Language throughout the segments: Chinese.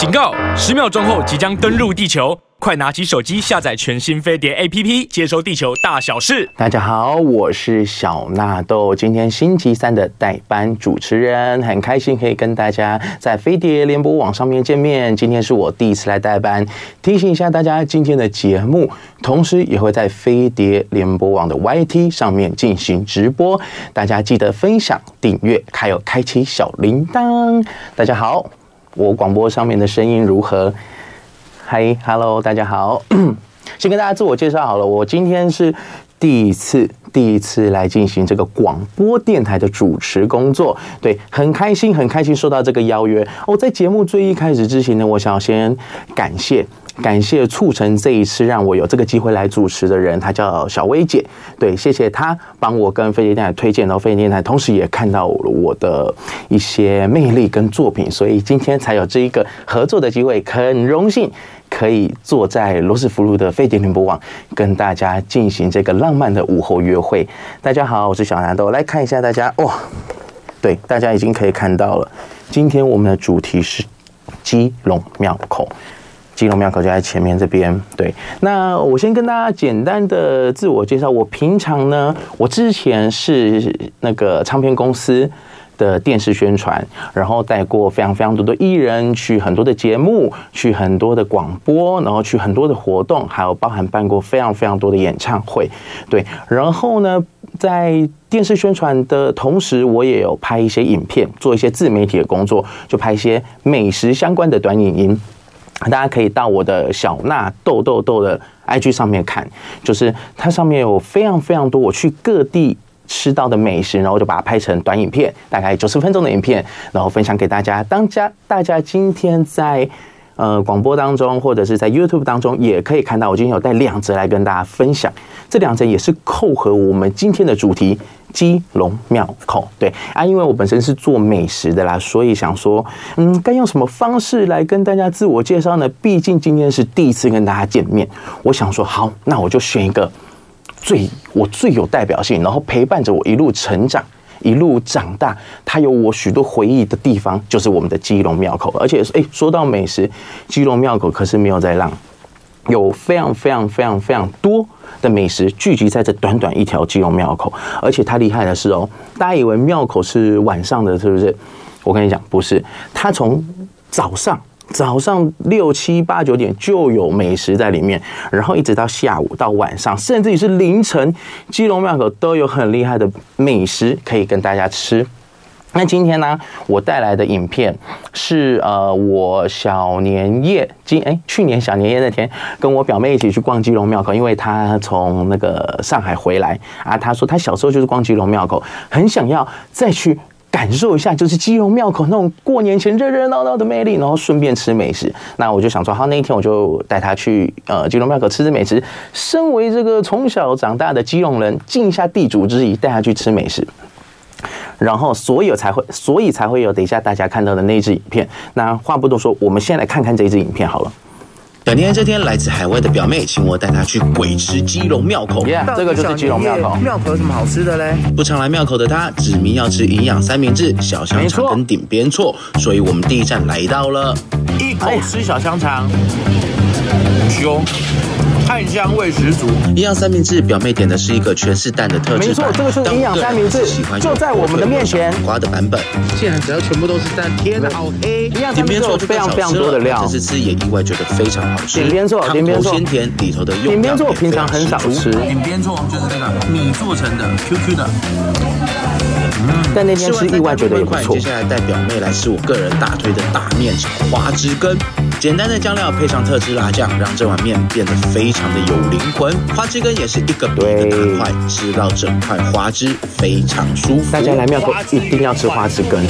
警告！十秒钟后即将登陆地球，快拿起手机下载全新飞碟 APP，接收地球大小事。大家好，我是小纳豆，今天星期三的代班主持人，很开心可以跟大家在飞碟联播网上面见面。今天是我第一次来代班，提醒一下大家，今天的节目同时也会在飞碟联播网的 YT 上面进行直播，大家记得分享、订阅，还有开启小铃铛。大家好。我广播上面的声音如何？嗨，Hello，大家好。先跟大家自我介绍好了，我今天是第一次，第一次来进行这个广播电台的主持工作。对，很开心，很开心收到这个邀约。哦，在节目最一开始之前呢，我想要先感谢。感谢促成这一次让我有这个机会来主持的人，他叫小薇姐。对，谢谢她帮我跟飞碟电台推荐，然后飞碟电台同时也看到了我的一些魅力跟作品，所以今天才有这一个合作的机会。很荣幸可以坐在罗斯福路的飞碟联播网，跟大家进行这个浪漫的午后约会。大家好，我是小南豆，来看一下大家哇，对，大家已经可以看到了，今天我们的主题是基隆庙口。基隆庙口就在前面这边。对，那我先跟大家简单的自我介绍。我平常呢，我之前是那个唱片公司的电视宣传，然后带过非常非常多的艺人去很多的节目，去很多的广播，然后去很多的活动，还有包含办过非常非常多的演唱会。对，然后呢，在电视宣传的同时，我也有拍一些影片，做一些自媒体的工作，就拍一些美食相关的短影音。大家可以到我的小纳豆豆豆的 IG 上面看，就是它上面有非常非常多我去各地吃到的美食，然后就把它拍成短影片，大概九十分钟的影片，然后分享给大家。当家大家今天在呃广播当中或者是在 YouTube 当中也可以看到，我今天有带两则来跟大家分享，这两则也是扣合我们今天的主题。基隆庙口，对啊，因为我本身是做美食的啦，所以想说，嗯，该用什么方式来跟大家自我介绍呢？毕竟今天是第一次跟大家见面，我想说，好，那我就选一个最我最有代表性，然后陪伴着我一路成长、一路长大，它有我许多回忆的地方，就是我们的基隆庙口。而且，哎，说到美食，基隆庙口可是没有在浪。有非常非常非常非常多的美食聚集在这短短一条基隆庙口，而且它厉害的是哦，大家以为庙口是晚上的，是不是？我跟你讲，不是，它从早上早上六七八九点就有美食在里面，然后一直到下午到晚上，甚至于是凌晨，基隆庙口都有很厉害的美食可以跟大家吃。那今天呢，我带来的影片是呃，我小年夜今哎，去年小年夜那天，跟我表妹一起去逛基隆庙口，因为她从那个上海回来啊，她说她小时候就是逛基隆庙口，很想要再去感受一下，就是基隆庙口那种过年前热热闹闹的魅力，然后顺便吃美食。那我就想说，好，那一天我就带他去呃基隆庙口吃吃美食。身为这个从小长大的基隆人，尽一下地主之谊，带他去吃美食。然后，所以才会，所以才会有等一下大家看到的那支影片。那话不多说，我们先来看看这一支影片好了。小天这天，来自海外的表妹请我带她去鬼吃基隆庙口。Yeah, 这个就是基隆庙口。庙口有什么好吃的嘞？不常来庙口的她，指明要吃营养三明治、小香肠跟顶边错，所以我们第一站来到了。一口吃小香肠，凶。炭香味十足，营养三明治，表妹点的是一个全是蛋的特制版。没错，这个是营养三明治，就在我们的面前。瓜的版本，竟然只要全部都是蛋，天哪，好黑！鼎边趖非常非常多的料，这次吃也意外觉得非常好吃。鼎边趖，鼎边趖，鲜甜里头的用鼎边趖平常很少吃。鼎边做就是那个米做成的，Q Q 的。嗯，但那天吃意外觉得也不错。接下来带表妹来吃我个人大推的大面炒花枝羹。简单的酱料配上特制辣酱，让这碗面变得非常的有灵魂。花枝羹也是一个比一个大块，吃到整块花枝非常舒服。大家来庙口一定要吃花枝羹，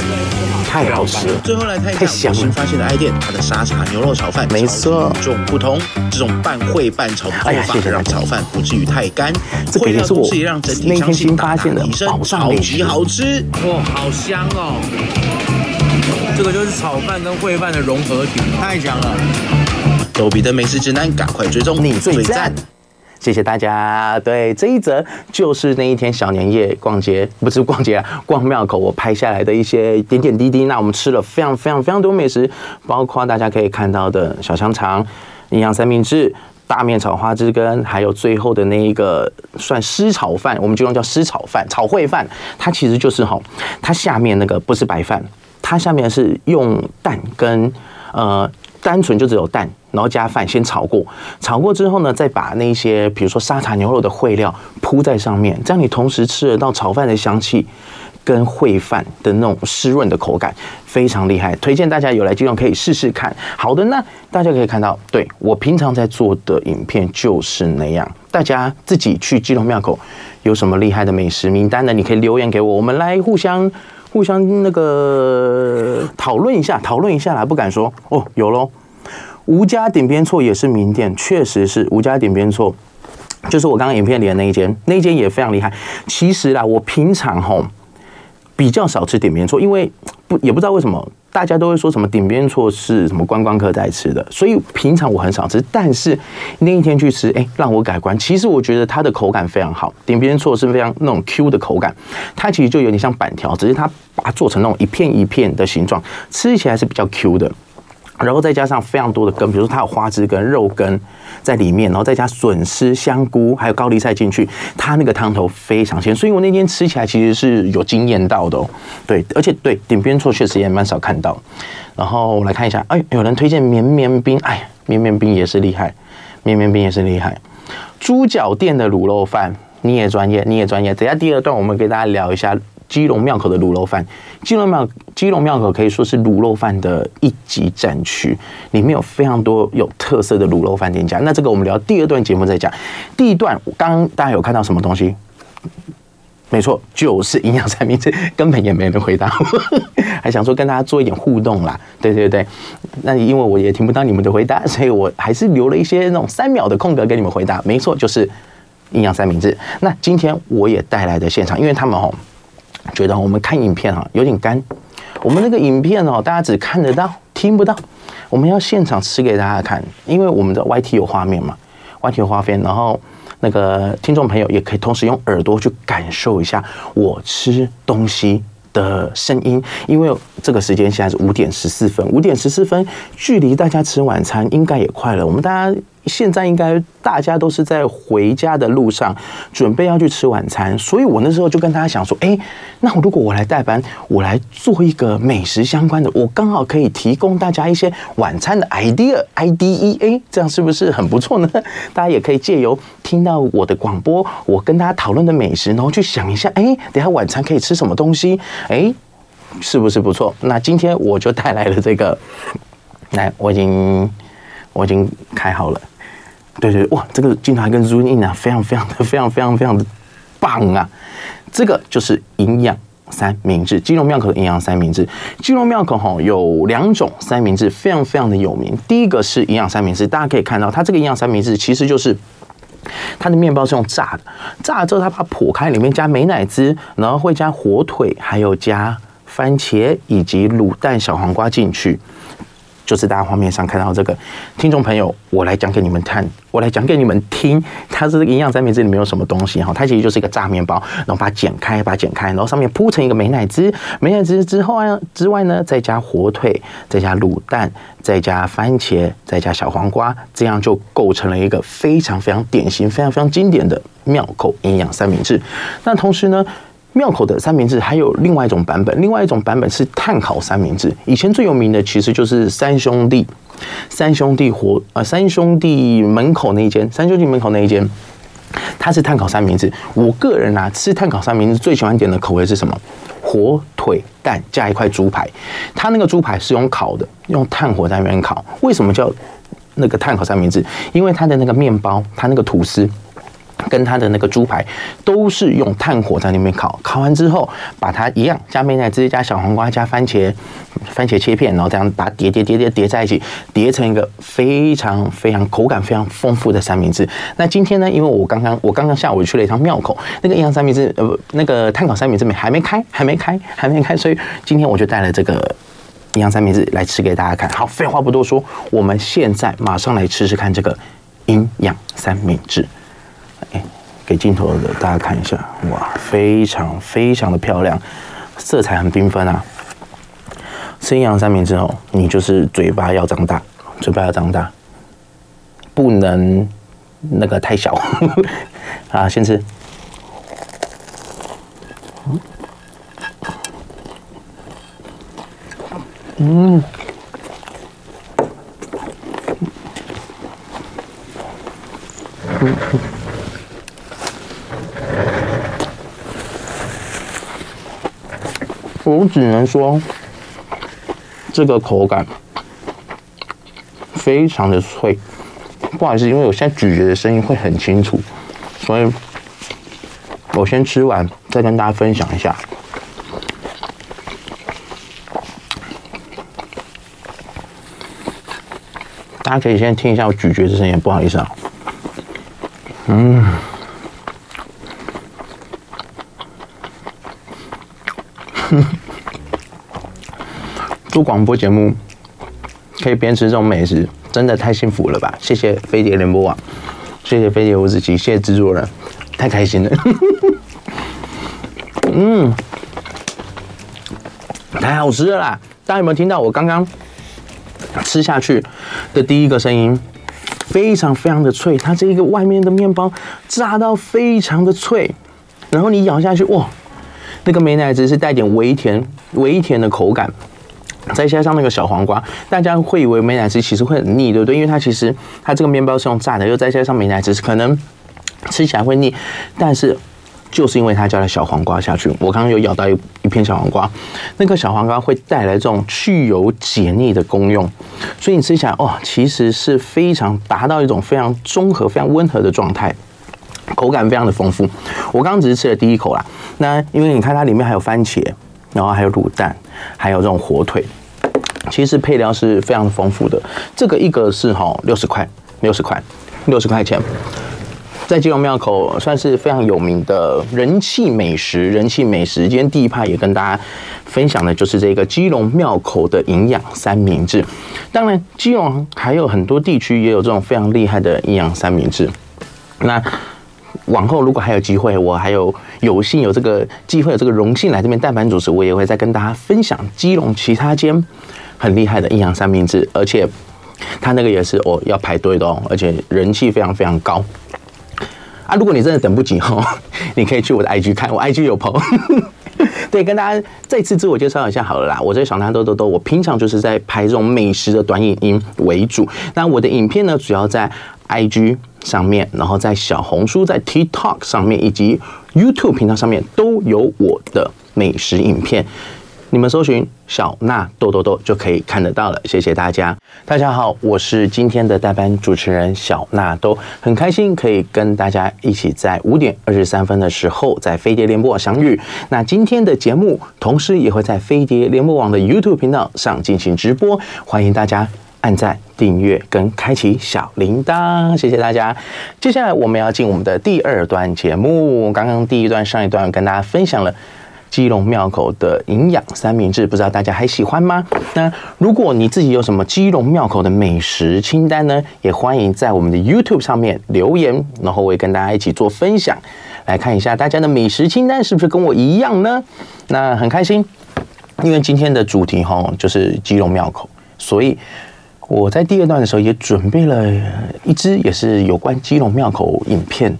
太好吃了。最后来看一下我新发现的爱店，它的沙茶牛肉炒饭，没错，与众不同。这种半烩半炒的做法，让炒饭不至于太干。这个也是我那天新发现的宝藏美食，超级好吃哇，好香哦。这个就是炒饭跟烩饭的融合体，太香了！逗比的美食指南，赶快追踪，你最赞！谢谢大家。对，这一则就是那一天小年夜逛街，不是逛街啊，逛庙口，我拍下来的一些点点滴滴。那我们吃了非常非常非常多美食，包括大家可以看到的小香肠、营养三明治、大面炒花枝根，还有最后的那一个算湿炒饭，我们就用叫湿炒饭、炒烩饭。它其实就是哈，它下面那个不是白饭，它下面是用蛋跟呃。单纯就只有蛋，然后加饭先炒过，炒过之后呢，再把那些比如说沙茶牛肉的烩料铺在上面，这样你同时吃得到炒饭的香气跟烩饭的那种湿润的口感，非常厉害。推荐大家有来基隆可以试试看。好的，那大家可以看到，对，我平常在做的影片就是那样。大家自己去基隆庙口有什么厉害的美食名单呢？你可以留言给我，我们来互相。互相那个讨论一下，讨论一下啦，不敢说哦。有喽，吴家顶边错也是名店，确实是吴家顶边错，就是我刚刚影片里的那一间，那一间也非常厉害。其实啦，我平常吼比较少吃点边错，因为 不也不知道为什么。大家都会说什么点边错是什么观光客在吃的，所以平常我很少吃。但是那一天去吃，哎，让我改观。其实我觉得它的口感非常好，点边错是非常那种 Q 的口感，它其实就有点像板条，只是它把它做成那种一片一片的形状，吃起来是比较 Q 的。然后再加上非常多的根，比如说它有花枝羹、肉根在里面，然后再加笋丝、香菇还有高丽菜进去，它那个汤头非常鲜，所以我那天吃起来其实是有惊艳到的哦。对，而且对点边错确实也蛮少看到。然后我来看一下，哎，有人推荐绵绵冰，哎，绵绵冰也是厉害，绵绵冰也是厉害。猪脚店的卤肉饭，你也专业，你也专业。等下第二段我们给大家聊一下。基隆庙口的卤肉饭，基隆庙基隆庙口可以说是卤肉饭的一级战区，里面有非常多有特色的卤肉饭店家。那这个我们聊第二段节目再讲。第一段刚刚大家有看到什么东西？没错，就是营养三明治，根本也没人回答，还想说跟大家做一点互动啦。对对对，那因为我也听不到你们的回答，所以我还是留了一些那种三秒的空格给你们回答。没错，就是营养三明治。那今天我也带来的现场，因为他们哦。觉得我们看影片哈有点干，我们那个影片哦，大家只看得到听不到，我们要现场吃给大家看，因为我们的 YT 有画面嘛，YT 有画面，然后那个听众朋友也可以同时用耳朵去感受一下我吃东西的声音，因为这个时间现在是五点十四分，五点十四分距离大家吃晚餐应该也快了，我们大家。现在应该大家都是在回家的路上，准备要去吃晚餐，所以我那时候就跟大家想说，哎，那如果我来代班，我来做一个美食相关的，我刚好可以提供大家一些晚餐的 idea，idea，这样是不是很不错呢？大家也可以借由听到我的广播，我跟大家讨论的美食，然后去想一下，哎，等下晚餐可以吃什么东西？哎，是不是不错？那今天我就带来了这个，来，我已经我已经开好了。对对哇，这个镜头还跟 zoom in 啊，非常非常的 非常非常非常的棒啊！这个就是营养三明治，基隆庙口的营养三明治。基隆庙口哈有两种三明治，非常非常的有名。第一个是营养三明治，大家可以看到，它这个营养三明治其实就是它的面包是用炸的，炸了之后它把它剖开，里面加美乃滋，然后会加火腿，还有加番茄以及卤蛋、小黄瓜进去。就是大家画面上看到这个，听众朋友，我来讲给你们看，我来讲给你们听，它是营养三明治里面有什么东西哈？它其实就是一个炸面包，然后把它剪开，把它剪开，然后上面铺成一个美乃滋，美乃滋之后啊之外呢，再加火腿，再加卤蛋，再加番茄，再加小黄瓜，这样就构成了一个非常非常典型、非常非常经典的妙口营养三明治。那同时呢，庙口的三明治还有另外一种版本，另外一种版本是炭烤三明治。以前最有名的其实就是三兄弟，三兄弟火呃三兄弟门口那一间，三兄弟门口那一间，它是炭烤三明治。我个人啊吃炭烤三明治最喜欢点的口味是什么？火腿蛋加一块猪排，它那个猪排是用烤的，用炭火在那边烤。为什么叫那个炭烤三明治？因为它的那个面包，它那个吐司。跟它的那个猪排都是用炭火在那边烤，烤完之后把它一样加美乃滋、加小黄瓜、加番茄，番茄切片，然后这样把它叠叠叠叠叠在一起，叠成一个非常非常口感非常丰富的三明治。那今天呢，因为我刚刚我刚刚下午去了一趟庙口，那个营养三明治呃不，那个炭烤三明治没还没开，还没开，还没开，所以今天我就带了这个营养三明治来吃给大家看。好，废话不多说，我们现在马上来吃吃看这个营养三明治。哎，给镜头的大家看一下，哇，非常非常的漂亮，色彩很缤纷啊。吃阴阳三明治哦，你就是嘴巴要张大，嘴巴要张大，不能那个太小。啊，先吃。嗯。嗯。我只能说。这个口感非常的脆，不好意思，因为我现在咀嚼的声音会很清楚，所以我先吃完再跟大家分享一下。大家可以先听一下我咀嚼的声音，不好意思啊。嗯，做广播节目可以边吃这种美食，真的太幸福了吧！谢谢飞碟联播网，谢谢飞碟五子棋，谢谢制作人，太开心了。嗯，太好吃了啦！大家有没有听到我刚刚吃下去的第一个声音？非常非常的脆，它这一个外面的面包炸到非常的脆，然后你咬下去，哇，那个美乃滋是带点微甜、微甜的口感。再加上那个小黄瓜，大家会以为美乃滋其实会很腻，对不对？因为它其实它这个面包是用炸的，又再加上美乃滋，可能吃起来会腻。但是就是因为它加了小黄瓜下去，我刚刚有咬到一一片小黄瓜，那个小黄瓜会带来这种去油解腻的功用，所以你吃起来哦，其实是非常达到一种非常中和、非常温和的状态，口感非常的丰富。我刚刚只是吃了第一口啦，那因为你看它里面还有番茄，然后还有卤蛋，还有这种火腿。其实配料是非常丰富的，这个一个是哈六十块，六十块，六十块钱，在基隆庙口算是非常有名的人气美食，人气美食。今天第一趴也跟大家分享的就是这个基隆庙口的营养三明治。当然，基隆还有很多地区也有这种非常厉害的营养三明治。那往后如果还有机会，我还有有幸有这个机会有这个荣幸来这边代班主持，我也会再跟大家分享基隆其他间。很厉害的阴阳三明治，而且它那个也是哦要排队的哦，而且人气非常非常高啊！如果你真的等不及哦，你可以去我的 IG 看，我 IG 有朋友。对，跟大家再次自我介绍一下好了啦，我这小纳豆豆豆，我平常就是在拍这种美食的短影音为主。那我的影片呢，主要在 IG 上面，然后在小红书、在 TikTok 上面，以及 YouTube 频道上面都有我的美食影片。你们搜寻小纳豆豆豆就可以看得到了，谢谢大家。大家好，我是今天的代班主持人小纳豆，很开心可以跟大家一起在五点二十三分的时候在飞碟联播网相遇。那今天的节目同时也会在飞碟联播网的 YouTube 频道上进行直播，欢迎大家按赞、订阅跟开启小铃铛，谢谢大家。接下来我们要进我们的第二段节目，刚刚第一段上一段跟大家分享了。基隆庙口的营养三明治，不知道大家还喜欢吗？那如果你自己有什么基隆庙口的美食清单呢？也欢迎在我们的 YouTube 上面留言，然后我也跟大家一起做分享，来看一下大家的美食清单是不是跟我一样呢？那很开心，因为今天的主题哈就是基隆庙口，所以我在第二段的时候也准备了一支也是有关基隆庙口影片。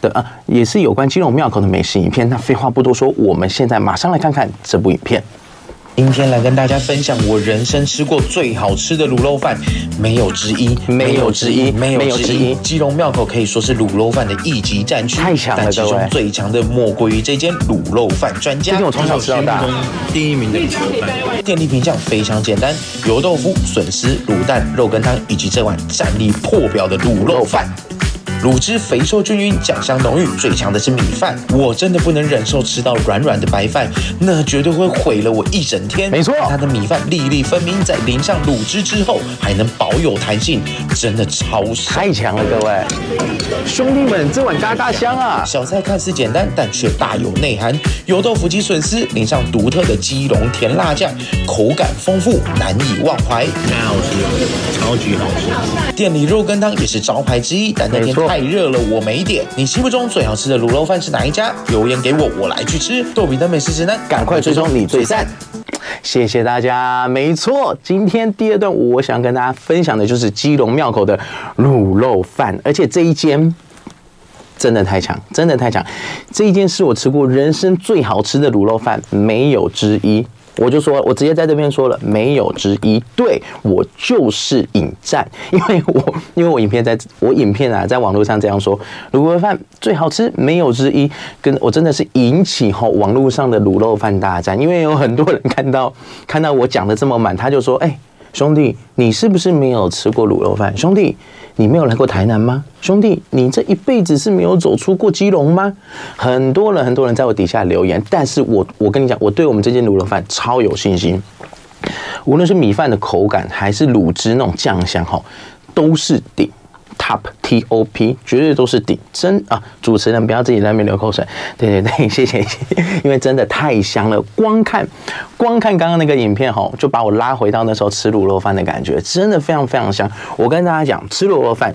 的啊，也是有关基隆庙口的美食影片。那废话不多说，我们现在马上来看看这部影片。今天来跟大家分享我人生吃过最好吃的卤肉饭，没有之一，没有之一，没有之一。基隆庙口可以说是卤肉饭的一级战区，太强了，但其中最强的莫过于这间卤肉饭专家。这是我从小吃到大第一名的卤肉饭。店里评价非常简单：油豆腐、笋丝、卤蛋、肉羹汤，以及这碗战力破表的卤肉饭。卤汁肥瘦均匀，酱香浓郁，最强的是米饭。我真的不能忍受吃到软软的白饭，那绝对会毁了我一整天。没错，它的米饭粒粒分明，在淋上卤汁之后还能保有弹性，真的超太强了，各位兄弟们，这碗嘎嘎香啊！小菜看似简单，但却大有内涵。油豆腐及笋丝淋上独特的基隆甜辣酱，口感丰富，难以忘怀。太好吃了，超超级好吃。店里肉羹汤也是招牌之一，但那天太热了，我没点。你心目中最好吃的卤肉饭是哪一家？留言给我，我来去吃。豆比的美食指南，赶快追踪你最赞。谢谢大家。没错，今天第二段我想跟大家分享的就是基隆庙口的卤肉饭，而且这一间真的太强，真的太强。这一间是我吃过人生最好吃的卤肉饭，没有之一。我就说，我直接在这边说了，没有之一。对，我就是引战，因为我因为我影片在我影片啊，在网络上这样说，卤肉饭最好吃，没有之一。跟我真的是引起吼网络上的卤肉饭大战，因为有很多人看到看到我讲的这么满，他就说，哎，兄弟，你是不是没有吃过卤肉饭？兄弟。你没有来过台南吗，兄弟？你这一辈子是没有走出过基隆吗？很多人，很多人在我底下留言，但是我，我跟你讲，我对我们这间卤肉饭超有信心，无论是米饭的口感，还是卤汁那种酱香，哈，都是顶。Top T O P 绝对都是顶真啊！主持人不要自己在那边流口水。对对对，谢谢谢谢，因为真的太香了。光看光看刚刚那个影片吼，就把我拉回到那时候吃卤肉饭的感觉，真的非常非常香。我跟大家讲，吃卤肉饭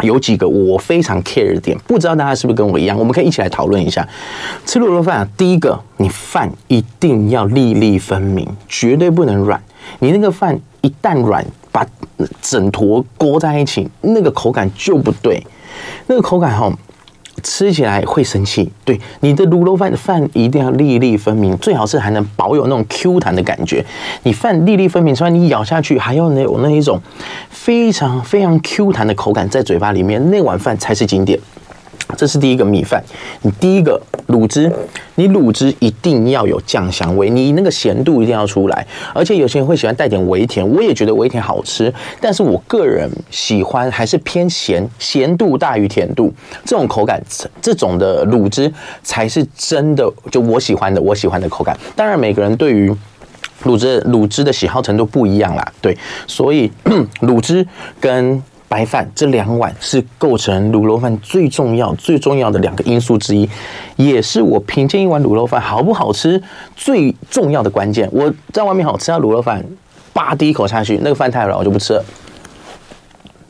有几个我非常 care 的点，不知道大家是不是跟我一样？我们可以一起来讨论一下。吃卤肉饭啊，第一个，你饭一定要粒粒分明，绝对不能软。你那个饭一旦软，把整坨裹在一起，那个口感就不对。那个口感哈，吃起来会生气。对，你的卤肉饭饭一定要粒粒分明，最好是还能保有那种 Q 弹的感觉。你饭粒粒分明所以，你咬下去还要有那一种非常非常 Q 弹的口感在嘴巴里面，那碗饭才是经典。这是第一个米饭，你第一个卤汁，你卤汁一定要有酱香味，你那个咸度一定要出来，而且有些人会喜欢带点微甜，我也觉得微甜好吃，但是我个人喜欢还是偏咸，咸度大于甜度，这种口感，这种的卤汁才是真的，就我喜欢的，我喜欢的口感。当然，每个人对于卤汁卤汁的喜好程度不一样啦，对，所以卤汁跟白饭这两碗是构成卤肉饭最重要、最重要的两个因素之一，也是我评鉴一碗卤肉饭好不好吃最重要的关键。我在外面好吃啊，卤肉饭，叭第一口下去，那个饭太软，我就不吃了。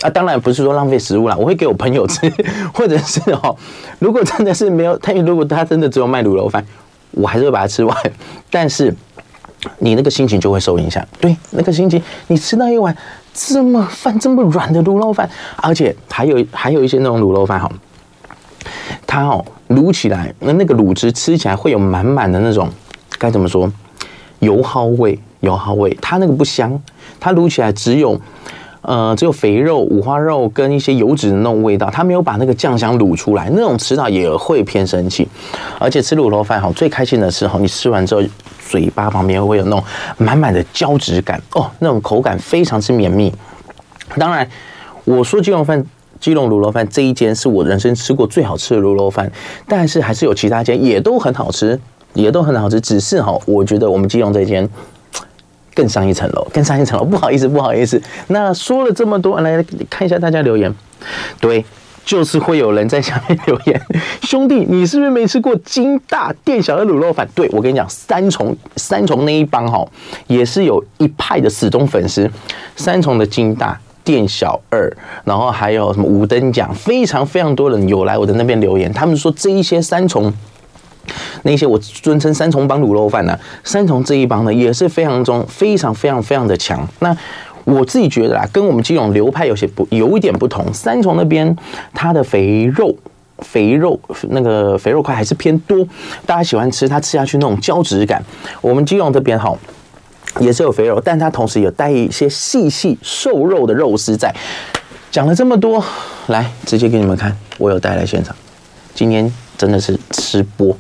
啊，当然不是说浪费食物啦，我会给我朋友吃，或者是哦，如果真的是没有他，如果他真的只有卖卤肉饭，我还是会把它吃完。但是你那个心情就会受影响，对，那个心情，你吃到一碗。这么饭这么软的卤肉饭，而且还有还有一些那种卤肉饭哈，它哦卤起来那那个卤汁吃起来会有满满的那种该怎么说油耗味油耗味，它那个不香，它卤起来只有呃只有肥肉五花肉跟一些油脂的那种味道，它没有把那个酱香卤出来，那种吃到也会偏生气。而且吃卤肉饭哈最开心的是哈，你吃完之后。嘴巴旁边会有那种满满的胶质感哦，那种口感非常之绵密。当然，我说基隆饭、基隆卤肉饭这一间是我人生吃过最好吃的卤肉饭，但是还是有其他间也都很好吃，也都很好吃。只是哈，我觉得我们基隆这间更上一层楼，更上一层楼。不好意思，不好意思。那说了这么多，来看一下大家留言。对。就是会有人在下面留言，兄弟，你是不是没吃过金大店小二卤肉饭？对，我跟你讲，三重三重那一帮哈，也是有一派的死忠粉丝。三重的金大店小二，然后还有什么五等奖，非常非常多人有来我的那边留言，他们说这一些三重那些我尊称三重帮卤肉饭呢，三重这一帮呢也是非常中非常非常非常的强。那我自己觉得啊，跟我们基隆流派有些不有一点不同。三重那边它的肥肉、肥肉那个肥肉块还是偏多，大家喜欢吃它吃下去那种胶质感。我们基隆这边哈也是有肥肉，但它同时有带一些细细瘦肉的肉丝在。讲了这么多，来直接给你们看，我有带来现场。今天真的是吃播，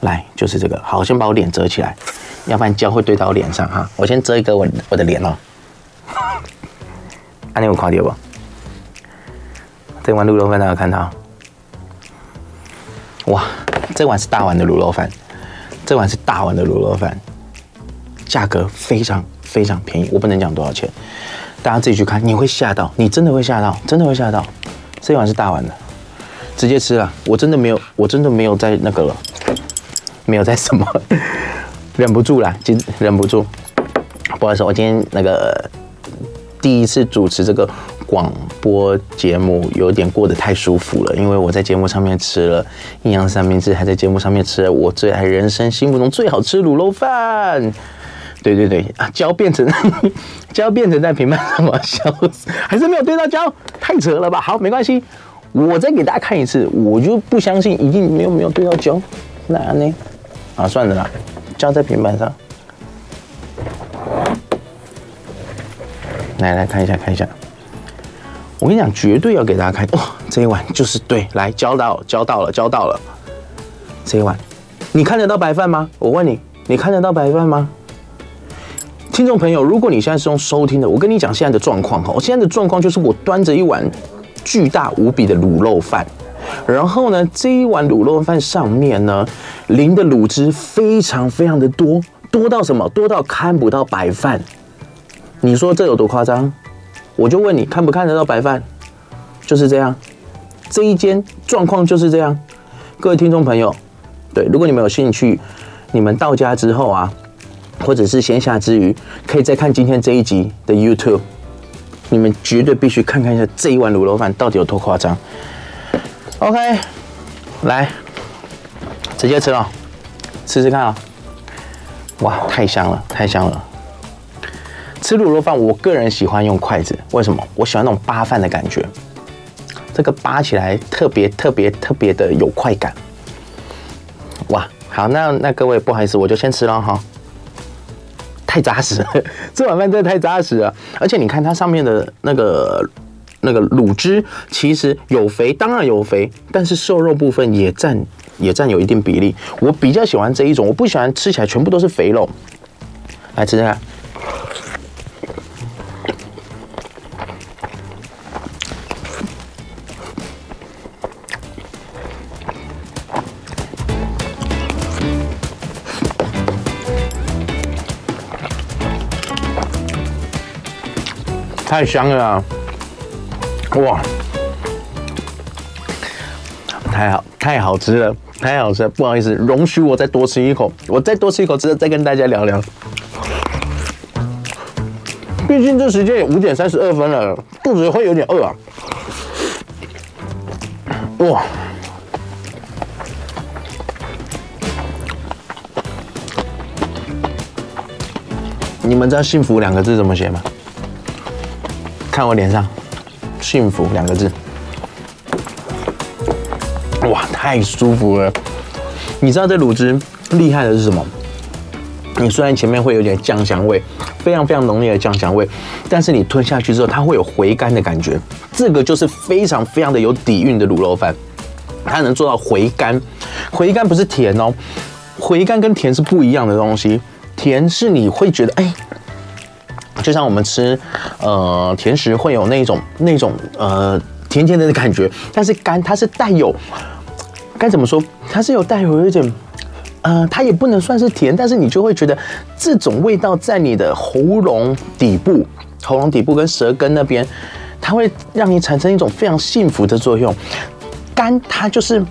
来就是这个。好，先把我脸遮起来，要不然胶会对到我脸上哈。我先遮一个我我的脸哦。啊，你有看到不？这碗卤肉饭大家看到？哇，这碗是大碗的卤肉饭，这碗是大碗的卤肉饭，价格非常非常便宜，我不能讲多少钱，大家自己去看，你会吓到，你真的会吓到，真的会吓到。这碗是大碗的，直接吃了，我真的没有，我真的没有在那个了，没有在什么，忍不住了，忍忍不住。不好意思，我今天那个。第一次主持这个广播节目，有点过得太舒服了，因为我在节目上面吃了阴阳三明治，还在节目上面吃了我最爱人生心目中最好吃卤肉饭。对对对啊，胶变成胶 变成在平板上，我笑死，还是没有对到胶，太扯了吧？好，没关系，我再给大家看一次，我就不相信一定没有没有对到胶，那呢？啊，算了啦，胶在平板上，来来看一下看一下，我跟你讲，绝对要给大家看哦，这一碗就是对，来胶到胶到了胶到了，这一碗，你看得到白饭吗？我问你，你看得到白饭吗？听众朋友，如果你现在是用收听的，我跟你讲现在的状况哈，我现在的状况就是我端着一碗巨大无比的卤肉饭，然后呢，这一碗卤肉饭上面呢淋的卤汁非常非常的多，多到什么？多到看不到白饭。你说这有多夸张？我就问你，看不看得到白饭？就是这样，这一间状况就是这样。各位听众朋友，对，如果你们有兴趣，你们到家之后啊。或者是闲暇之余，可以再看今天这一集的 YouTube，你们绝对必须看看一下这一碗卤肉饭到底有多夸张。OK，来，直接吃了，吃吃看啊！哇，太香了，太香了！吃卤肉饭，我个人喜欢用筷子，为什么？我喜欢那种扒饭的感觉，这个扒起来特别特别特别的有快感。哇，好，那那各位不好意思，我就先吃了哈。太扎实了，这碗饭真的太扎实了。而且你看它上面的那个那个卤汁，其实有肥，当然有肥，但是瘦肉部分也占也占有一定比例。我比较喜欢这一种，我不喜欢吃起来全部都是肥肉。来吃吃看。太香了啊，哇，太好太好吃了，太好吃了！不好意思，容许我再多吃一口，我再多吃一口之后再跟大家聊聊。毕竟这时间也五点三十二分了，肚子会有点饿啊。哇，你们知道“幸福”两个字怎么写吗？看我脸上，幸福两个字，哇，太舒服了！你知道这卤汁厉害的是什么？你虽然前面会有点酱香味，非常非常浓烈的酱香味，但是你吞下去之后，它会有回甘的感觉。这个就是非常非常的有底蕴的卤肉饭，它能做到回甘。回甘不是甜哦，回甘跟甜是不一样的东西。甜是你会觉得，哎。就像我们吃，呃，甜食会有那种那种呃甜甜的感觉，但是甘它是带有该怎么说？它是有带有一点，呃，它也不能算是甜，但是你就会觉得这种味道在你的喉咙底部、喉咙底部跟舌根那边，它会让你产生一种非常幸福的作用。甘它就是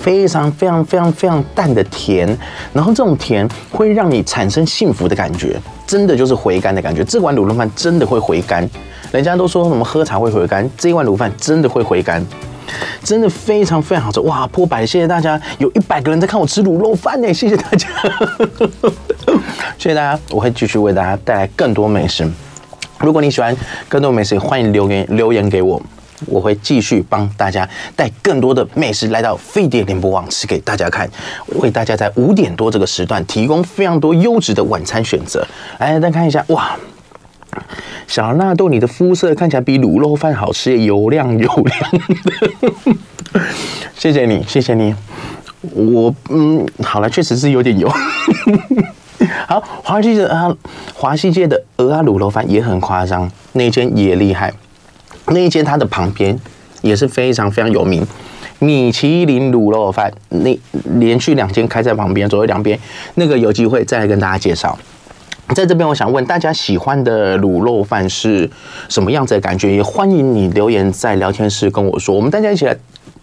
非常非常非常非常淡的甜，然后这种甜会让你产生幸福的感觉。真的就是回甘的感觉，这碗卤肉饭真的会回甘。人家都说什么喝茶会回甘，这一碗卤饭真的会回甘，真的非常非常好吃哇！破百，谢谢大家，有一百个人在看我吃卤肉饭呢，谢谢大家，谢谢大家，我会继续为大家带来更多美食。如果你喜欢更多美食，欢迎留言留言给我。我会继续帮大家带更多的美食来到飞碟联播网吃给大家看，为大家在五点多这个时段提供非常多优质的晚餐选择。来，大家看一下，哇，小纳豆，你的肤色看起来比卤肉饭好吃，油亮油亮的。谢谢你，谢谢你。我嗯，好了，确实是有点油。好，华西街的啊，华西街的鹅啊卤肉饭也很夸张，那间也厉害。那一间它的旁边也是非常非常有名，米其林卤肉饭，那连续两间开在旁边，左右两边，那个有机会再来跟大家介绍。在这边，我想问大家喜欢的卤肉饭是什么样子的感觉？也欢迎你留言在聊天室跟我说，我们大家一起来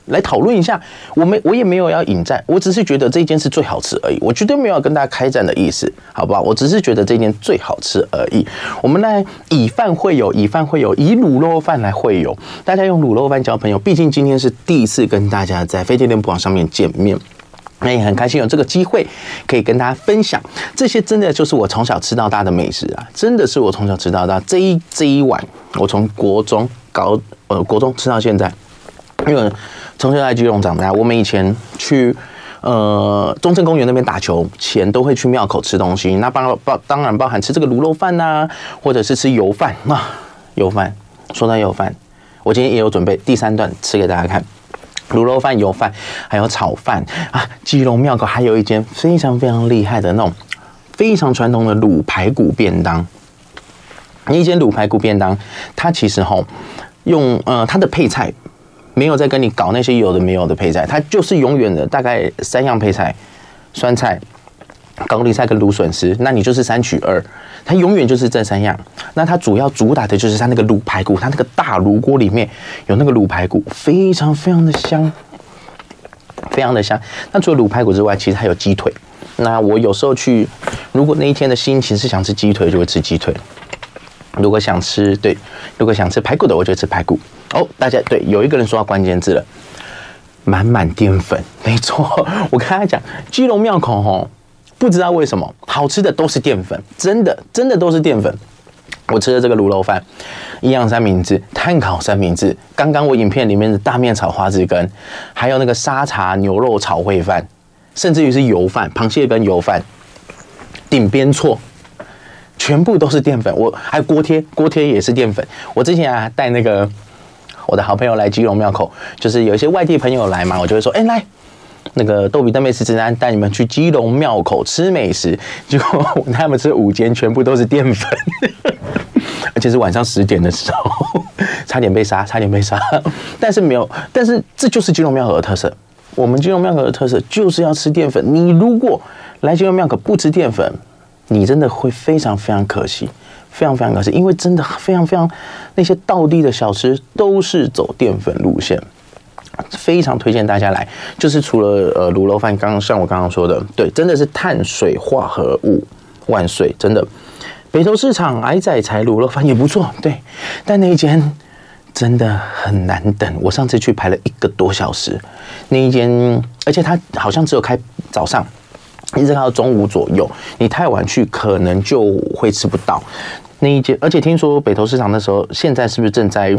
来讨论一下。我没我也没有要引战，我只是觉得这件是最好吃而已。我绝对没有要跟大家开战的意思，好不好？我只是觉得这件最好吃而已。我们来以饭会友，以饭会友，以卤肉饭来会友。大家用卤肉饭交朋友，毕竟今天是第一次跟大家在飞碟联播上面见面。那也很开心有这个机会可以跟大家分享这些，真的就是我从小吃到大的美食啊！真的是我从小吃到大，这一这一碗，我从国中高呃国中吃到现在，因为从小在基隆长大，我们以前去呃中正公园那边打球前都会去庙口吃东西，那包包当然包含吃这个卤肉饭呐，或者是吃油饭啊，油饭。说到油饭，我今天也有准备第三段吃给大家看。卤肉饭、油饭，还有炒饭啊！基隆庙口还有一间非常非常厉害的那种非常传统的卤排骨便当。那一间卤排骨便当，它其实吼用呃它的配菜没有在跟你搞那些有的没有的配菜，它就是永远的大概三样配菜：酸菜、高丽菜跟芦笋丝。那你就是三取二。它永远就是这三样，那它主要主打的就是它那个卤排骨，它那个大炉锅里面有那个卤排骨，非常非常的香，非常的香。那除了卤排骨之外，其实还有鸡腿。那我有时候去，如果那一天的心情是想吃鸡腿，就会吃鸡腿；如果想吃对，如果想吃排骨的，我就吃排骨。哦，大家对，有一个人说到关键字了，满满淀粉，没错。我跟他讲，基隆庙口吼。不知道为什么好吃的都是淀粉，真的真的都是淀粉。我吃的这个卤肉饭，营养三明治、碳烤三明治，刚刚我影片里面的大面炒花枝根，还有那个沙茶牛肉炒烩饭，甚至于是油饭、螃蟹跟油饭，顶边错，全部都是淀粉。我还有锅贴，锅贴也是淀粉。我之前啊带那个我的好朋友来基隆庙口，就是有一些外地朋友来嘛，我就会说，哎、欸、来。那个逗比登美食指南带你们去基隆庙口吃美食，结果他们吃五间全部都是淀粉，而且是晚上十点的时候，差点被杀，差点被杀。但是没有，但是这就是基隆庙口的特色。我们基隆庙口的特色就是要吃淀粉。你如果来基隆庙口不吃淀粉，你真的会非常非常可惜，非常非常可惜，因为真的非常非常那些道地的小吃都是走淀粉路线。非常推荐大家来，就是除了呃卤肉饭，刚刚像我刚刚说的，对，真的是碳水化合物万岁，真的。北投市场矮仔柴卤肉饭也不错，对，但那一间真的很难等，我上次去排了一个多小时，那一间，而且它好像只有开早上，一直开到中午左右，你太晚去可能就会吃不到那一间，而且听说北投市场那时候现在是不是正在？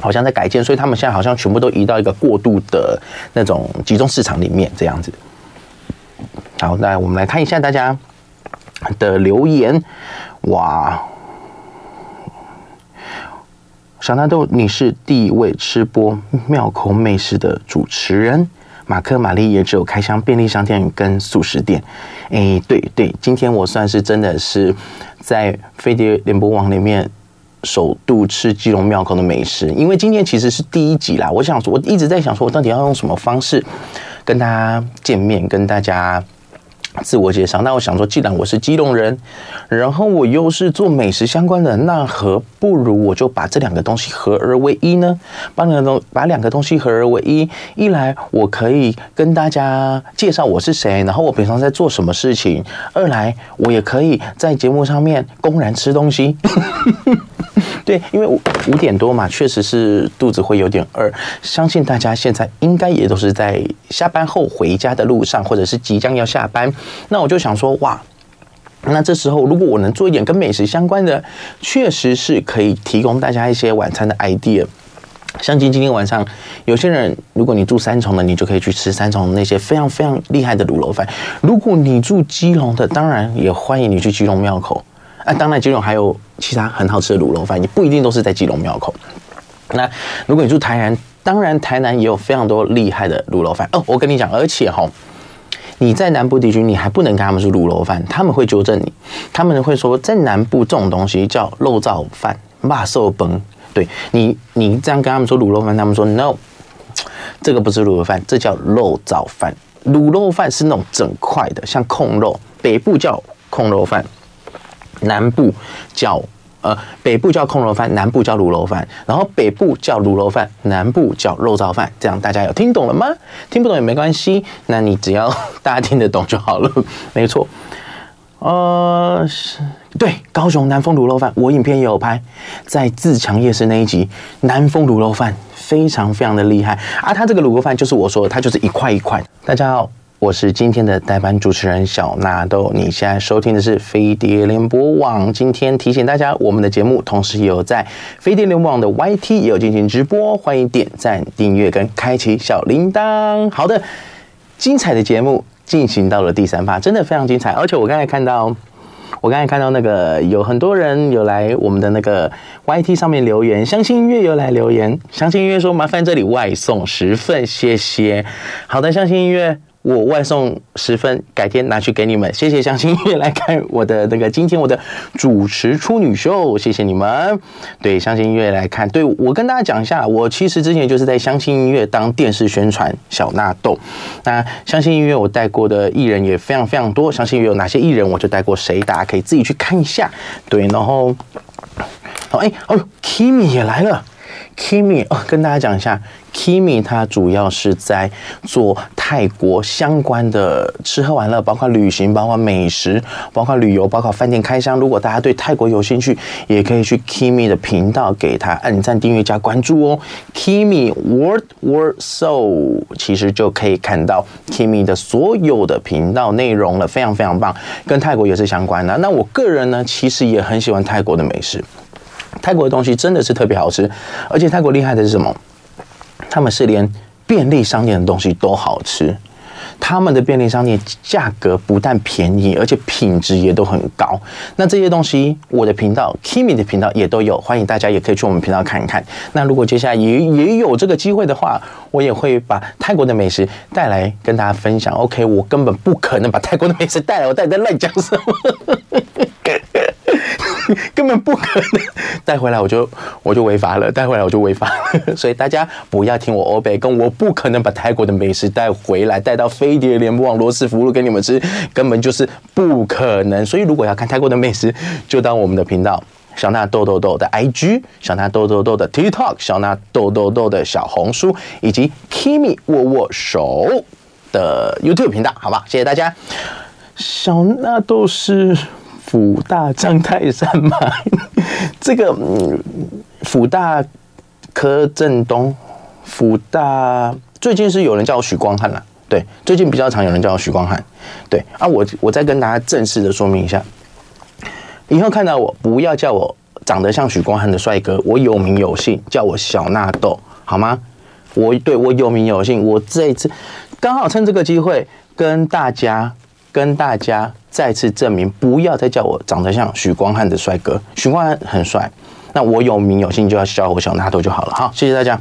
好像在改建，所以他们现在好像全部都移到一个过渡的那种集中市场里面这样子。好，那我们来看一下大家的留言。哇，小纳豆，你是第一位吃播庙口美食的主持人。马克玛丽也只有开箱便利商店跟素食店。哎，对对，今天我算是真的是在飞碟联播网里面。首度吃基隆庙口的美食，因为今天其实是第一集啦。我想说，我一直在想说，我到底要用什么方式跟大家见面，跟大家自我介绍。那我想说，既然我是基隆人，然后我又是做美食相关的，那何不如我就把这两个东西合而为一呢？把两个东把两个东西合而为一，一来我可以跟大家介绍我是谁，然后我平常在做什么事情；二来我也可以在节目上面公然吃东西。对，因为五五点多嘛，确实是肚子会有点饿。相信大家现在应该也都是在下班后回家的路上，或者是即将要下班。那我就想说，哇，那这时候如果我能做一点跟美食相关的，确实是可以提供大家一些晚餐的 idea。像今今天晚上，有些人如果你住三重的，你就可以去吃三重那些非常非常厉害的卤肉饭。如果你住基隆的，当然也欢迎你去基隆庙口。啊，当然基隆还有其他很好吃的卤肉饭，你不一定都是在基隆庙口。那如果你住台南，当然台南也有非常多厉害的卤肉饭哦。我跟你讲，而且齁，你在南部地区，你还不能跟他们说卤肉饭，他们会纠正你，他们会说在南部这种东西叫肉燥饭、肉燥饭。对你，你这样跟他们说卤肉饭，他们说 no，这个不是卤肉饭，这叫肉燥饭。卤肉饭是那种整块的，像控肉，北部叫控肉饭。南部叫呃，北部叫空肉饭，南部叫卤肉饭，然后北部叫卤肉饭，南部叫肉燥饭，这样大家有听懂了吗？听不懂也没关系，那你只要 大家听得懂就好了，没错。呃，是对，高雄南丰卤肉饭，我影片也有拍，在自强夜市那一集，南丰卤肉饭非常非常的厉害啊！它这个卤肉饭就是我说的，它就是一块一块。大家好，我是今天的代班主持人小纳豆，你现在收听的是飞碟联播网。今天提醒大家，我们的节目同时有在飞碟联播网的 YT 也有进行直播，欢迎点赞、订阅跟开启小铃铛。好的，精彩的节目。进行到了第三趴，真的非常精彩。而且我刚才看到，我刚才看到那个有很多人有来我们的那个 YT 上面留言，相信音乐有来留言，相信音乐说麻烦这里外送十份，谢谢。好的，相信音乐。我外送十分，改天拿去给你们。谢谢相信音乐来看我的那个今天我的主持处女秀，谢谢你们。对，相信音乐来看，对，我跟大家讲一下，我其实之前就是在相信音乐当电视宣传小纳豆。那相信音乐我带过的艺人也非常非常多，相信音乐有哪些艺人我就带过谁，大家可以自己去看一下。对，然后，好，哎，哦，Kimi 也来了。Kimi 哦，跟大家讲一下，Kimi 他主要是在做泰国相关的吃喝玩乐，包括旅行，包括美食，包括旅游，包括饭店开箱。如果大家对泰国有兴趣，也可以去 Kimi 的频道给他按赞、订阅、加关注哦。Kimi World World Soul 其实就可以看到 Kimi 的所有的频道内容了，非常非常棒，跟泰国也是相关的。那我个人呢，其实也很喜欢泰国的美食。泰国的东西真的是特别好吃，而且泰国厉害的是什么？他们是连便利商店的东西都好吃。他们的便利商店价格不但便宜，而且品质也都很高。那这些东西，我的频道 Kimi 的频道也都有，欢迎大家也可以去我们频道看一看。那如果接下来也也有这个机会的话，我也会把泰国的美食带来跟大家分享。OK，我根本不可能把泰国的美食带来，我带在乱讲什么？根本不可能带回来，我就我就违法了。带回来我就违法了，所以大家不要听我欧北，跟我不可能把泰国的美食带回来，带到飞碟联播网罗斯福路给你们吃，根本就是不可能。所以如果要看泰国的美食，就当我们的频道小纳豆豆豆的 IG，小纳豆豆豆的 TikTok，小纳豆豆豆的小红书，以及 Kimi 握握手的 YouTube 频道，好不好？谢谢大家。小纳豆是。辅大张泰山嘛，这个辅大柯震东，辅大最近是有人叫我许光汉了，对，最近比较常有人叫我许光汉，对啊，我我再跟大家正式的说明一下，以后看到我不要叫我长得像许光汉的帅哥，我有名有姓，叫我小纳豆好吗？我对我有名有姓，我这一次刚好趁这个机会跟大家跟大家。再次证明，不要再叫我长得像许光汉的帅哥。许光汉很帅，那我有名有姓就要叫我小纳豆就好了。好，谢谢大家。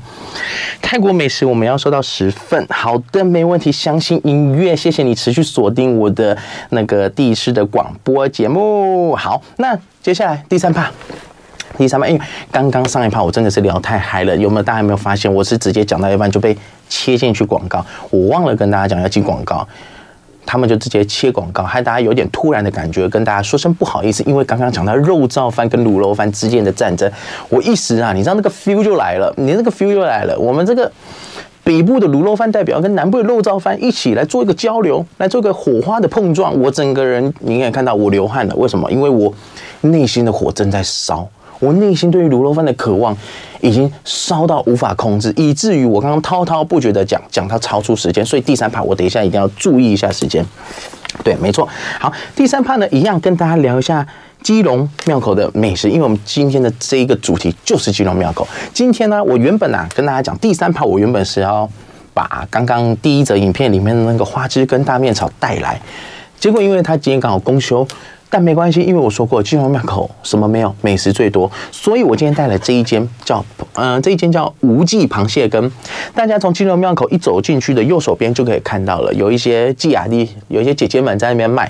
泰国美食我们要收到十份，好的，没问题。相信音乐，谢谢你持续锁定我的那个地师的广播节目。好，那接下来第三趴，第三趴，因为刚刚上一趴我真的是聊太嗨了，有没有？大家有没有发现我是直接讲到一半就被切进去广告？我忘了跟大家讲要进广告。他们就直接切广告，害大家有点突然的感觉，跟大家说声不好意思，因为刚刚讲到肉燥饭跟卤肉饭之间的战争，我一时啊，你知道那个 feel 就来了，你那个 feel 就来了。我们这个北部的卤肉饭代表跟南部的肉燥饭一起来做一个交流，来做一个火花的碰撞，我整个人你应该看到我流汗了，为什么？因为我内心的火正在烧。我内心对于卤肉饭的渴望已经烧到无法控制，以至于我刚刚滔滔不绝的讲，讲到超出时间，所以第三趴我等一下一定要注意一下时间。对，没错。好，第三趴呢，一样跟大家聊一下基隆庙口的美食，因为我们今天的这一个主题就是基隆庙口。今天呢，我原本啊跟大家讲第三趴，我原本是要把刚刚第一则影片里面的那个花枝跟大面草带来，结果因为他今天刚好公休。但没关系，因为我说过，基隆庙口什么没有，美食最多，所以我今天带来这一间叫，嗯、这一间叫无忌螃蟹羹。大家从基隆庙口一走进去的右手边就可以看到了，有一些技雅丽，有一些姐姐们在那边卖。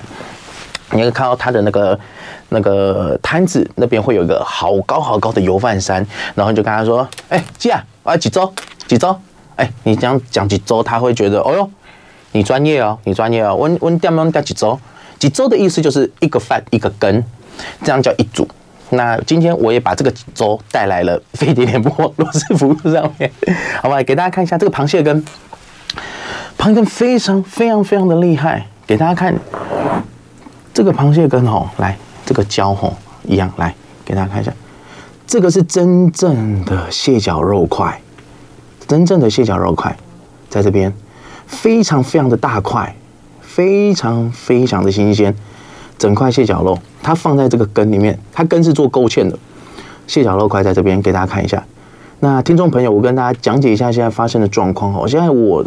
你可以看到他的那个那个摊子那边会有一个好高好高的油饭山，然后就跟他说：“哎、欸，姐啊，啊几周几周？哎、你这样讲几周，他会觉得，哦哟，你专业哦，你专业哦，温温店门店几周？”几周的意思就是一个饭一个羹，这样叫一组。那今天我也把这个粥带来了飞碟联播罗斯福上面，好吧，给大家看一下这个螃蟹羹，螃蟹羹非常非常非常的厉害，给大家看这个螃蟹羹哦，来这个胶吼一样，来给大家看一下，这个是真正的蟹脚肉块，真正的蟹脚肉块在这边，非常非常的大块，非常非常的新鲜。整块蟹脚肉，它放在这个根里面，它根是做勾芡的。蟹脚肉块在这边给大家看一下。那听众朋友，我跟大家讲解一下现在发生的状况哦。现在我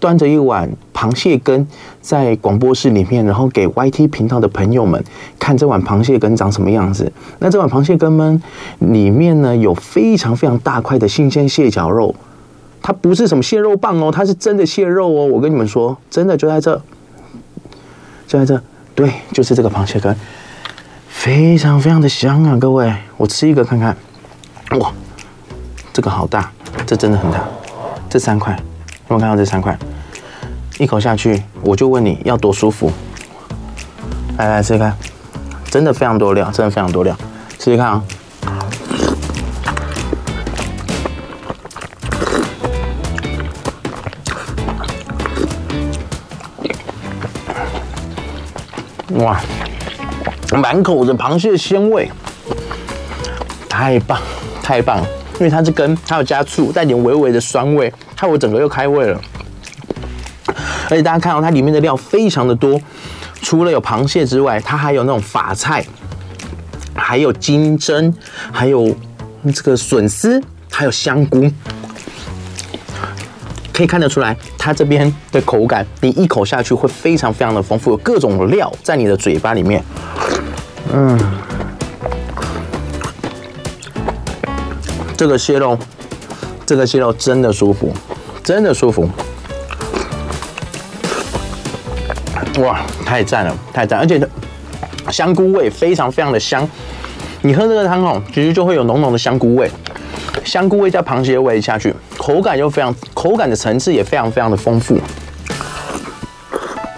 端着一碗螃蟹羹在广播室里面，然后给 YT 频道的朋友们看这碗螃蟹羹长什么样子。那这碗螃蟹羹呢，里面呢有非常非常大块的新鲜蟹脚肉，它不是什么蟹肉棒哦，它是真的蟹肉哦。我跟你们说，真的就在这，就在这。对，就是这个螃蟹干，非常非常的香啊！各位，我吃一个看看。哇，这个好大，这真的很大。这三块，有没有看到这三块？一口下去，我就问你要多舒服。来来吃看，真的非常多料，真的非常多料。试试看啊。哇，满口的螃蟹鲜味，太棒，太棒！因为它是根，它有加醋，带点微微的酸味，害我整个又开胃了。而且大家看到它里面的料非常的多，除了有螃蟹之外，它还有那种法菜，还有金针，还有这个笋丝，还有香菇。可以看得出来，它这边的口感，你一口下去会非常非常的丰富，有各种料在你的嘴巴里面。嗯，这个蟹肉，这个蟹肉真的舒服，真的舒服。哇，太赞了，太赞！而且香菇味非常非常的香，你喝这个汤哦，其实就会有浓浓的香菇味。香菇味加螃蟹味下去，口感又非常，口感的层次也非常非常的丰富。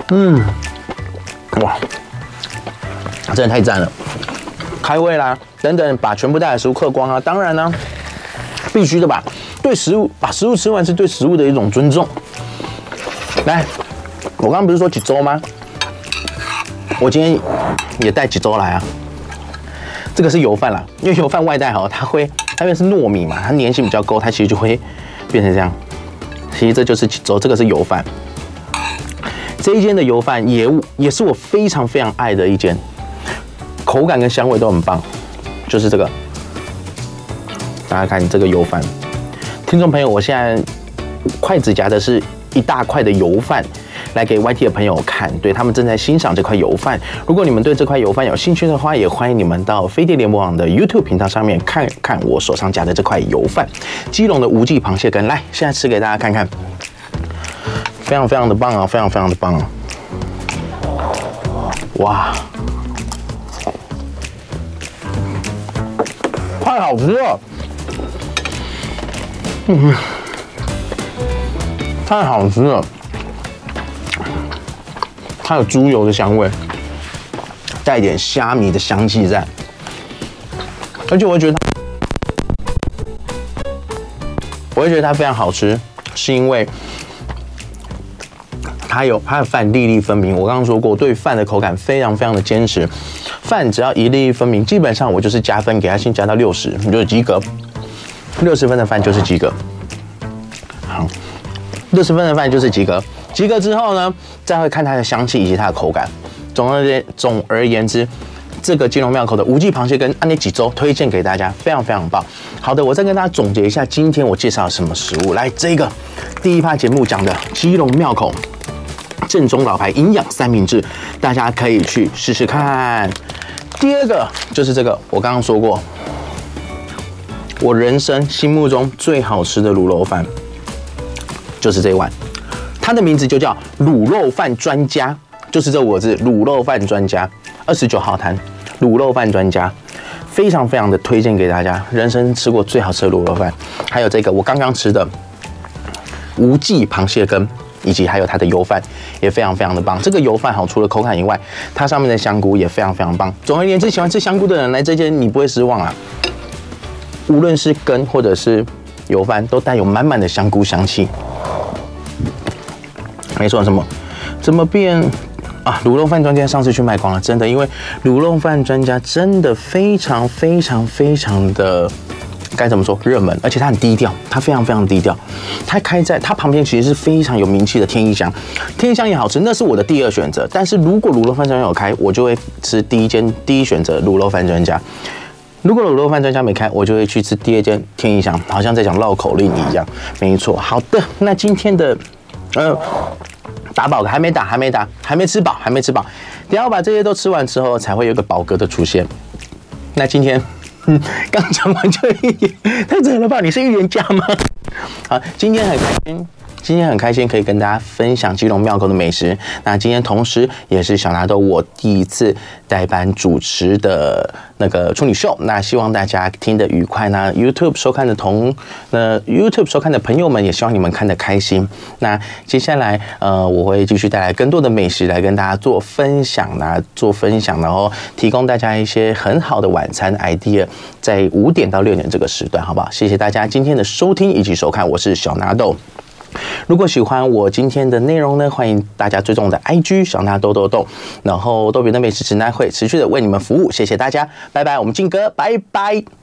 嗯，哇，真的太赞了，开胃啦！等等，把全部带来的食物嗑光啊！当然呢，必须的吧？对食物，把食物吃完是对食物的一种尊重。来，我刚刚不是说几粥吗？我今天也带几粥来啊。这个是油饭啦，因为油饭外带好，它会。它因为是糯米嘛，它粘性比较够，它其实就会变成这样。其实这就是走，这个是油饭。这一间的油饭也也是我非常非常爱的一间，口感跟香味都很棒。就是这个，大家看这个油饭。听众朋友，我现在筷子夹的是一大块的油饭。来给 YT 的朋友看，对，他们正在欣赏这块油饭。如果你们对这块油饭有兴趣的话，也欢迎你们到飞碟联盟网的 YouTube 频道上面看看我手上夹的这块油饭——基隆的吴记螃蟹羹。来，现在吃给大家看看，非常非常的棒啊，非常非常的棒啊！哇，太好吃了，嗯，太好吃了。它有猪油的香味，带点虾米的香气在，而且我觉得它，我会觉得它非常好吃，是因为它有它的饭粒粒分明。我刚刚说过，对饭的口感非常非常的坚持，饭只要一粒粒分明，基本上我就是加分，给它先加到六十，你就是及格，六十分的饭就是及格。好，六十分的饭就是及格。及格之后呢，再会看它的香气以及它的口感。总而言总而言之，这个基隆庙口的无忌螃蟹羹安妮几周推荐给大家，非常非常棒。好的，我再跟大家总结一下，今天我介绍了什么食物。来，这个第一趴节目讲的基隆庙口正宗老牌营养三明治，大家可以去试试看。第二个就是这个，我刚刚说过，我人生心目中最好吃的卤肉饭，就是这一碗。它的名字就叫卤肉饭专家，就是这五个字，卤肉饭专家，二十九号摊，卤肉饭专家，非常非常的推荐给大家，人生吃过最好吃的卤肉饭。还有这个我刚刚吃的无忌螃蟹羹，以及还有它的油饭也非常非常的棒。这个油饭好，除了口感以外，它上面的香菇也非常非常棒。总而言之，喜欢吃香菇的人来这间你不会失望啊！无论是羹或者是油饭，都带有满满的香菇香气。没错，什么？怎么变？啊，卤肉饭专家上次去卖光了，真的，因为卤肉饭专家真的非常非常非常的该怎么说热门，而且它很低调，它非常非常低调。它开在它旁边其实是非常有名气的天一香，天一香也好吃，那是我的第二选择。但是如果卤肉饭专家有开，我就会吃第一间第一选择卤肉饭专家。如果卤肉饭专家没开，我就会去吃第二间天一香，好像在讲绕口令一样。没错，好的，那今天的嗯。打饱还没打，还没打，还没吃饱，还没吃饱。等下我把这些都吃完之后，才会有个饱嗝的出现。那今天，嗯，刚讲完就一点，太准了吧？你是预言家吗？好，今天很开心。今天很开心可以跟大家分享基隆庙口的美食。那今天同时也是小纳豆我第一次代班主持的那个处女秀。那希望大家听得愉快。那 YouTube 收看的同那 YouTube 收看的朋友们也希望你们看得开心。那接下来呃我会继续带来更多的美食来跟大家做分享啊，做分享，然后提供大家一些很好的晚餐 idea，在五点到六点这个时段，好不好？谢谢大家今天的收听以及收看，我是小纳豆。如果喜欢我今天的内容呢，欢迎大家追踪我的 IG 小纳豆豆豆，然后豆比的美食指南会持续的为你们服务，谢谢大家，拜拜，我们进哥，拜拜。